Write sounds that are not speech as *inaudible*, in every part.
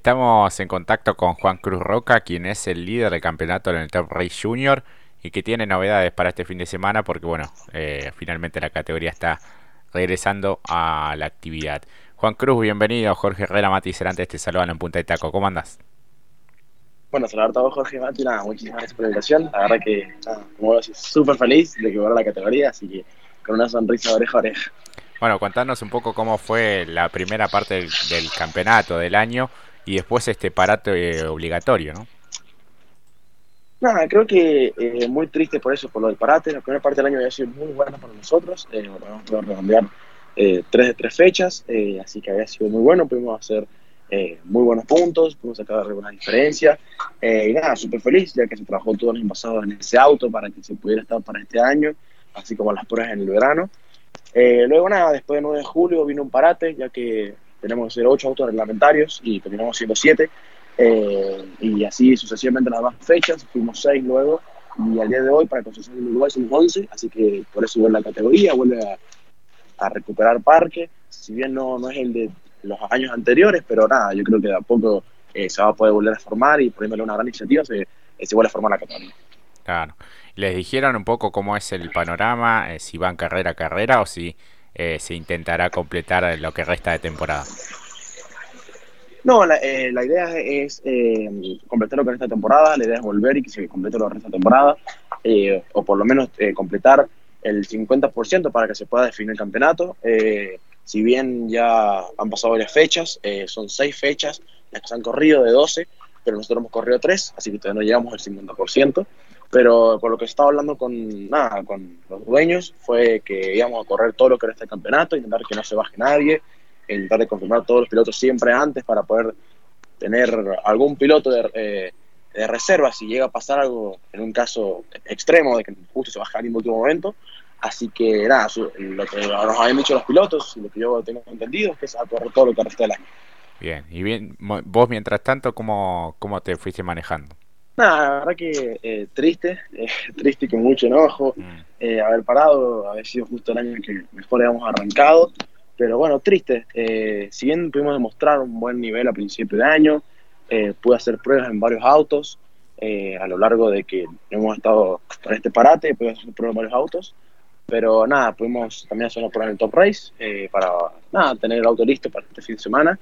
Estamos en contacto con Juan Cruz Roca, quien es el líder del campeonato en el Top Race Junior y que tiene novedades para este fin de semana porque, bueno, eh, finalmente la categoría está regresando a la actividad. Juan Cruz, bienvenido. Jorge Herrera, Mati te saludan en Punta de Taco. ¿Cómo andas? Bueno, saludar a todos, Jorge Mati. Nada, muchísimas gracias por la invitación. La verdad que, nada, como vos súper feliz de que vuelva la categoría, así que con una sonrisa de oreja a oreja. Bueno, contanos un poco cómo fue la primera parte del campeonato del año y después este parate obligatorio, ¿no? Nada, creo que eh, muy triste por eso, por lo del parate. La primera parte del año había sido muy buena para nosotros. Eh, bueno, pudimos redondear eh, tres de tres fechas, eh, así que había sido muy bueno. Pudimos hacer eh, muy buenos puntos, pudimos sacar algunas diferencias. y nada, súper feliz, ya que se trabajó todo el año pasado en ese auto para que se pudiera estar para este año, así como las pruebas en el verano. luego, nada, después del 9 de julio vino un parate, ya que tenemos que ser ocho autos reglamentarios y terminamos siendo siete. Eh, y así sucesivamente las demás fechas, fuimos seis luego, y al día de hoy para Concepción del Uruguay somos 11, así que por eso vuelve la categoría, vuelve a, recuperar parque, si bien no, no es el de los años anteriores, pero nada, yo creo que de a poco eh, se va a poder volver a formar y poniéndole una gran iniciativa se, eh, se vuelve a formar la categoría. Claro. ¿Les dijeron un poco cómo es el panorama, eh, si van carrera a carrera o si eh, se intentará completar lo que resta de temporada? No, la, eh, la idea es eh, completar lo que resta de temporada, la idea es volver y que se complete lo que resta de temporada, eh, o por lo menos eh, completar el 50% para que se pueda definir el campeonato. si bien ya han pasado varias fechas, son seis fechas las que se han corrido de 12, pero nosotros hemos corrido tres, así que todavía no llegamos al 50%. Pero por lo que estaba hablando con, nada, con los dueños fue que íbamos a correr todo lo que era este campeonato, intentar que no se baje nadie, intentar de confirmar todos los pilotos siempre antes para poder tener algún piloto de, eh, de reserva si llega a pasar algo en un caso extremo de que justo se baja en último momento. Así que nada, lo que nos habían dicho los pilotos, lo que yo tengo entendido, es que se va a correr todo lo que resta del año. Bien, y bien, vos mientras tanto, ¿cómo, cómo te fuiste manejando? Nada, la verdad que eh, triste, eh, *laughs* triste y con mucho enojo, mm. eh, haber parado, haber sido justo el año en que mejor habíamos arrancado, pero bueno, triste. Eh, si bien pudimos demostrar un buen nivel a principio de año, eh, pude hacer pruebas en varios autos a lo largo de que hemos estado con este parate, pudimos hacer pruebas en varios autos, pero nada, pudimos también hacer una prueba en el Top Race para nada, tener el auto listo para este fin de semana.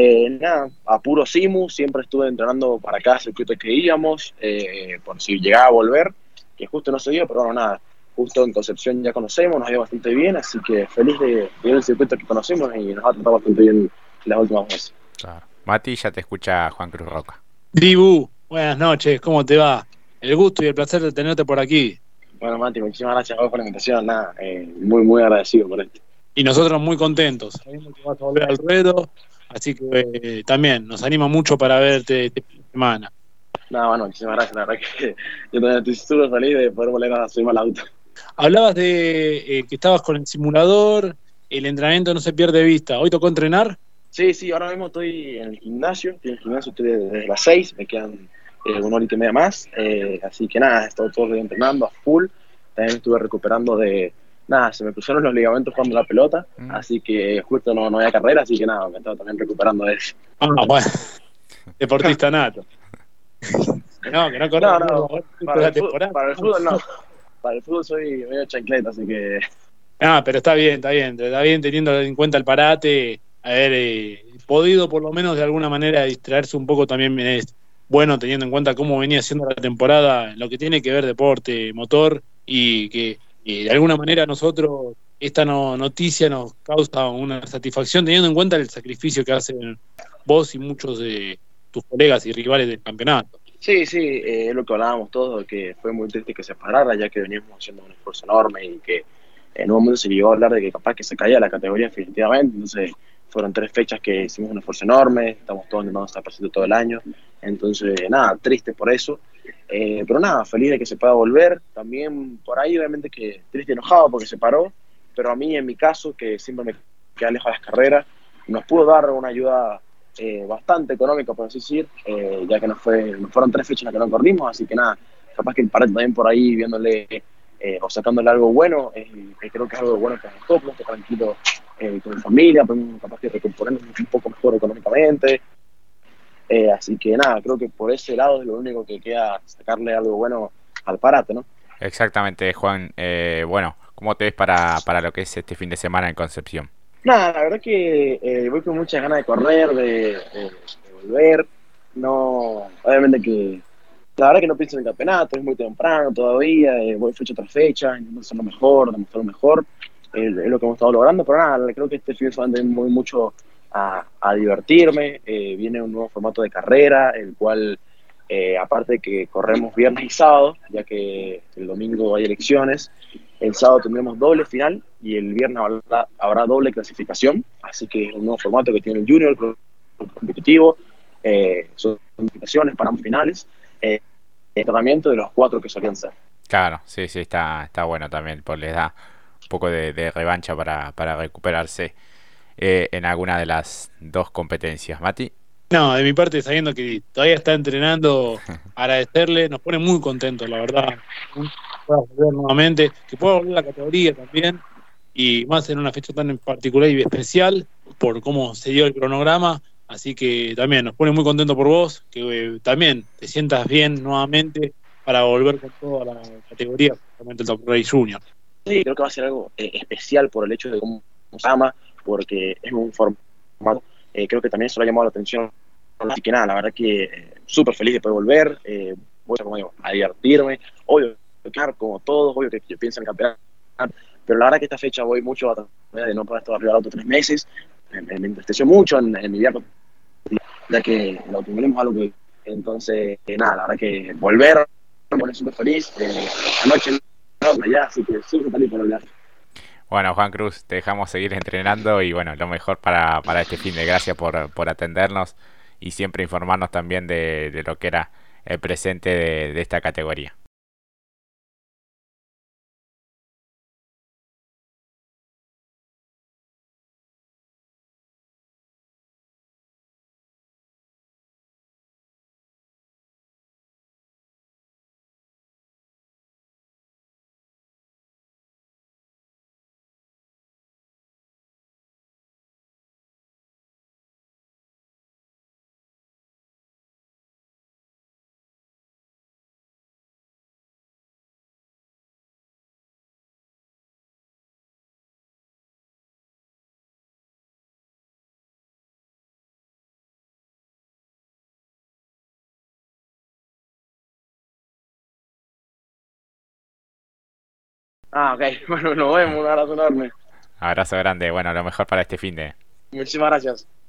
Eh, nada, a puro Simu, siempre estuve entrenando para cada circuito que íbamos, eh, por si llegaba a volver, que justo no se dio, pero bueno, nada, justo en Concepción ya conocemos, nos ha ido bastante bien, así que feliz de, de el circuito que conocemos y nos ha tratado bastante bien las últimas veces. Claro. Mati, ya te escucha Juan Cruz Roca. Dibu, buenas noches, ¿cómo te va? El gusto y el placer de tenerte por aquí. Bueno, Mati, muchísimas gracias a vos por la invitación, nada, eh, muy, muy agradecido por esto. Y nosotros muy contentos, sabemos que vas a volver al ruedo, Así que eh, también nos anima mucho para verte esta semana. No, bueno, muchísimas gracias. La verdad que *laughs* yo también estoy súper feliz de poder volver a subirme al auto. Hablabas de eh, que estabas con el simulador, el entrenamiento no se pierde de vista. ¿Hoy tocó entrenar? Sí, sí, ahora mismo estoy en el gimnasio. Estoy en el gimnasio estoy desde las 6, me quedan eh, una hora y media más. Eh, así que nada, he estado todo el día entrenando a full. También estuve recuperando de, nada, se me cruzaron los ligamentos jugando la pelota, mm. así que justo no, no había carrera, así que nada, me estaba también recuperando de eso. Ah, bueno. *laughs* Deportista nato. no, que no corro. No, no, para, el fútbol, para el fútbol no. Para el fútbol soy medio chancleta, así que. Ah, pero está bien, está bien. Está bien teniendo en cuenta el parate, haber eh, podido por lo menos de alguna manera distraerse un poco también es bueno teniendo en cuenta cómo venía siendo la temporada, lo que tiene que ver deporte, motor y que y de alguna manera nosotros esta no, noticia nos causa una satisfacción teniendo en cuenta el sacrificio que hacen vos y muchos de tus colegas y rivales del campeonato. Sí, sí, eh, es lo que hablábamos todos, que fue muy triste que se parara, ya que veníamos haciendo un esfuerzo enorme y que en un momento se llegó a hablar de que capaz que se caía la categoría definitivamente, entonces fueron tres fechas que hicimos un esfuerzo enorme, estamos todos intentando estar presentes todo el año, entonces nada, triste por eso, eh, pero nada, feliz de que se pueda volver, también por ahí obviamente que triste y enojado porque se paró, pero a mí en mi caso, que siempre me queda lejos de las carreras, nos pudo dar una ayuda eh, bastante económica, por así decir, eh, ya que nos, fue, nos fueron tres fechas en las que no corrimos, así que nada, capaz que el también por ahí viéndole o sacándole algo bueno, creo que es algo bueno que nos tocó, tranquilo eh, con mi familia, capaz de recomponernos un poco mejor económicamente. Eh, así que nada, creo que por ese lado es lo único que queda sacarle algo bueno al parate, ¿no? Exactamente, Juan. Eh, bueno, ¿cómo te ves para, para lo que es este fin de semana en Concepción? Nada, la verdad que eh, voy con muchas ganas de correr, de, de, volver. No, obviamente que la verdad que no pienso en el campeonato, es muy temprano todavía, eh, voy fecha tras fecha, intento hacerlo mejor, demostrar mejor, eh, es lo que hemos estado logrando, pero nada, creo que este fin de semana voy mucho a, divertirme, eh, viene un nuevo formato de carrera, el cual, eh, aparte de que corremos viernes y sábado, ya que el domingo hay elecciones, el sábado tendremos doble final y el viernes habrá, doble clasificación, así que es un nuevo formato que tiene el junior, el competitivo, eh, son clasificaciones para ambos finales, eh, el tratamiento de los cuatro que solían ser. Claro, sí, sí, está, está bueno también, pues les da un poco de, revancha para recuperarse eh, en alguna de las dos competencias. Mati. No, de mi parte, sabiendo que todavía está entrenando, *laughs* agradecerle, nos pone muy contentos, la verdad. Pueda volver nuevamente, que pueda volver la categoría también, y más en una fecha tan en particular y especial, por cómo se dio el cronograma. Así que también nos pone muy contentos por vos, que eh, también te sientas bien nuevamente para volver con toda la categoría, justamente el Top Race Junior. Sí, creo que va a ser algo eh, especial por el hecho de cómo se llama, porque es un formato, eh, creo que también se lo ha llamado la atención. Así que nada, la verdad que eh, súper feliz de poder volver, eh, voy a, como digo, a divertirme, obvio, claro, como todos, obvio que yo pienso en el campeonato, pero la verdad que esta fecha voy mucho a tratar de no poder estar arriba del auto tres meses, me, me mucho en, en mi viaje, ya que lo tuvimos algo que, entonces, nada, la verdad que volver, me pone súper feliz, eh, anoche no, allá, así que súper feliz por volver. Bueno, Juan Cruz, te dejamos seguir entrenando y bueno, lo mejor para, para este fin de gracias por, por atendernos y siempre informarnos también de, de lo que era el presente de, de esta categoría. Ah, ok. *laughs* Bueno, nos vemos. Un abrazo enorme. Abrazo grande. Bueno, lo mejor para este fin de. Muchísimas gracias.